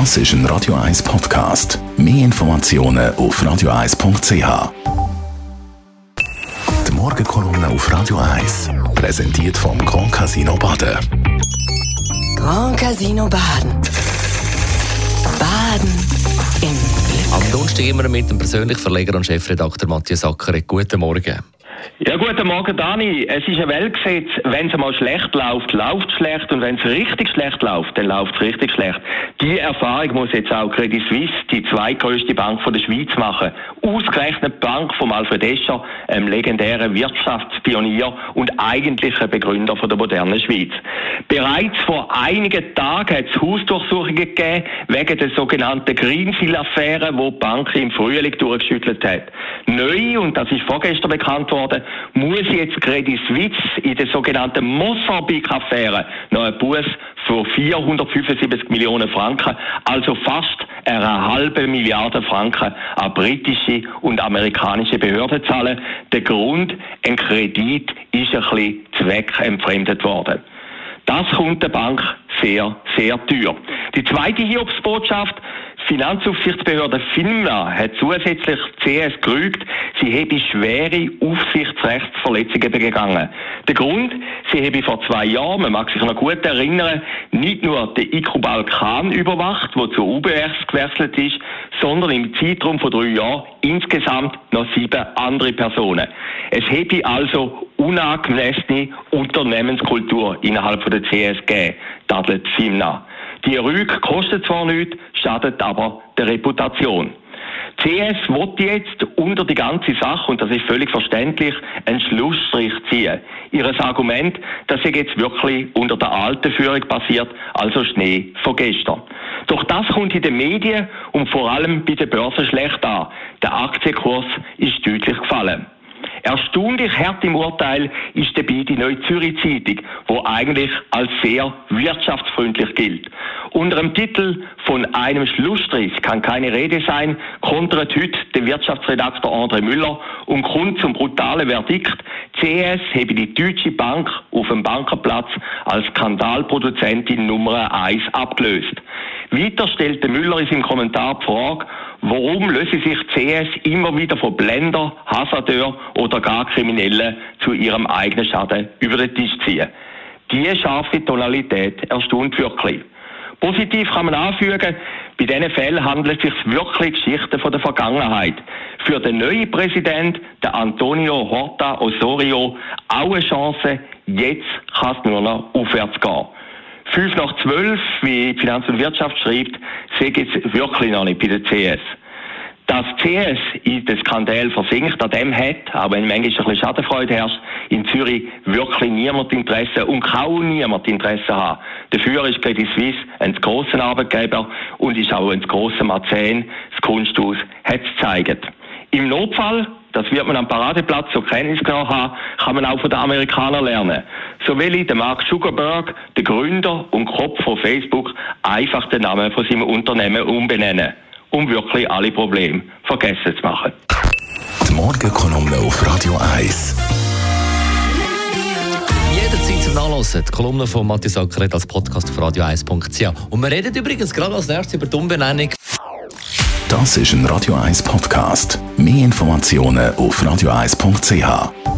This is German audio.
Das ist ein Radio 1 Podcast. Mehr Informationen auf radio1.ch. Die Morgenkolumne auf Radio 1 präsentiert vom Grand Casino Baden. Grand Casino Baden. Baden im Glück. Am Donnerstag immer mit dem persönlichen Verleger und Chefredakteur Matthias Ackeret. Guten Morgen. Ja, guten Morgen, Dani. Es ist ein Weltgesetz, wenn es mal schlecht läuft, läuft es schlecht und wenn es richtig schlecht läuft, dann läuft es richtig schlecht. Die Erfahrung muss jetzt auch Credit Suisse, die zweitgrößte Bank von der Schweiz, machen. Ausgerechnet Bank von Alfred Escher, einem legendären Wirtschaftspionier und eigentlichen Begründer von der modernen Schweiz. Bereits vor einigen Tagen hat es Hausdurchsuchungen gegeben wegen der sogenannten Greenfield-Affäre, wo die Bank im Frühling durchgeschüttelt hat. Neu, und das ist vorgestern bekannt worden, muss jetzt Credit Suisse in der sogenannten Mosambik-Affäre noch einen Buß von 475 Millionen Franken, also fast eine halbe Milliarde Franken an britische und amerikanische Behörden zahlen. Der Grund, ein Kredit ist ein bisschen zweckentfremdet worden. Das kommt der Bank sehr, sehr teuer. Die zweite Hiobsbotschaft, Finanzaufsichtsbehörde FINMA hat zusätzlich CS gerügt, sie habe schwere Aufsichtsrechtsverletzungen begangen. Der Grund, sie habe vor zwei Jahren, man mag sich noch gut erinnern, nicht nur den IQ Balkan überwacht, wo zu UBS gewechselt ist, sondern im Zeitraum von drei Jahren insgesamt noch sieben andere Personen. Es habe also unangemessene Unternehmenskultur innerhalb der CSG, tadelt FINMA. Die Rüge kostet zwar nichts, schadet aber der Reputation. CS wird jetzt unter die ganze Sache, und das ist völlig verständlich, einen Schlussstrich ziehen. Ihres Argument, das ist jetzt wirklich unter der alten Führung passiert, also Schnee von gestern. Doch das kommt in den Medien und vor allem bei den Börsen schlecht an. Der Aktienkurs ist deutlich gefallen. Erstaunlich hart im Urteil ist dabei die Neue Zürich Zeitung, wo eigentlich als sehr wirtschaftsfreundlich gilt. Unter dem Titel von einem Schlussstrich kann keine Rede sein, kontert heute der Wirtschaftsredakteur André Müller und kommt zum brutalen Verdikt, CS habe die Deutsche Bank auf dem Bankenplatz als Skandalproduzentin Nummer 1 abgelöst. Weiter stellte Müller in seinem Kommentar die Frage, warum löse sich CS immer wieder von Blender, Hasardeur oder gar Kriminellen zu ihrem eigenen Schaden über den Tisch ziehen. Diese scharfe Tonalität erstaunt wirklich. Positiv kann man anfügen, bei diesen Fällen handelt es sich wirklich Geschichten von der Vergangenheit. Für den neuen Präsident, der Antonio Horta Osorio, auch eine Chance, jetzt kann es nur noch aufwärts gehen. Fünf nach zwölf, wie Finanz und Wirtschaft schreibt, sehe ich jetzt wirklich noch nicht bei der CS. Dass CS in den Skandal versinkt, an dem hat, auch wenn manchmal ein bisschen Schadenfreude herrscht, in Zürich wirklich niemand Interesse und kaum niemand Interesse haben. Dafür ist Credit Suisse ein grosser Arbeitgeber und ist auch ein grosser Mäzen. Das Kunsthaus hat es gezeigt. Im Notfall, das wird man am Paradeplatz zur Kenntnis genommen haben, kann man auch von den Amerikanern lernen. So will ich den Mark Zuckerberg, der Gründer und Kopf von Facebook, einfach den Namen von seinem Unternehmen umbenennen um wirklich alle Probleme vergessen zu machen. Die Morgenkolumne auf Radio 1. Jederzeit zum Nachlesen. Die Kolumne von Matthias Ackeret als Podcast auf radio1.ch. Und wir reden übrigens gerade als nächstes über die Umbenennung. Das ist ein Radio 1 Podcast. Mehr Informationen auf radio1.ch.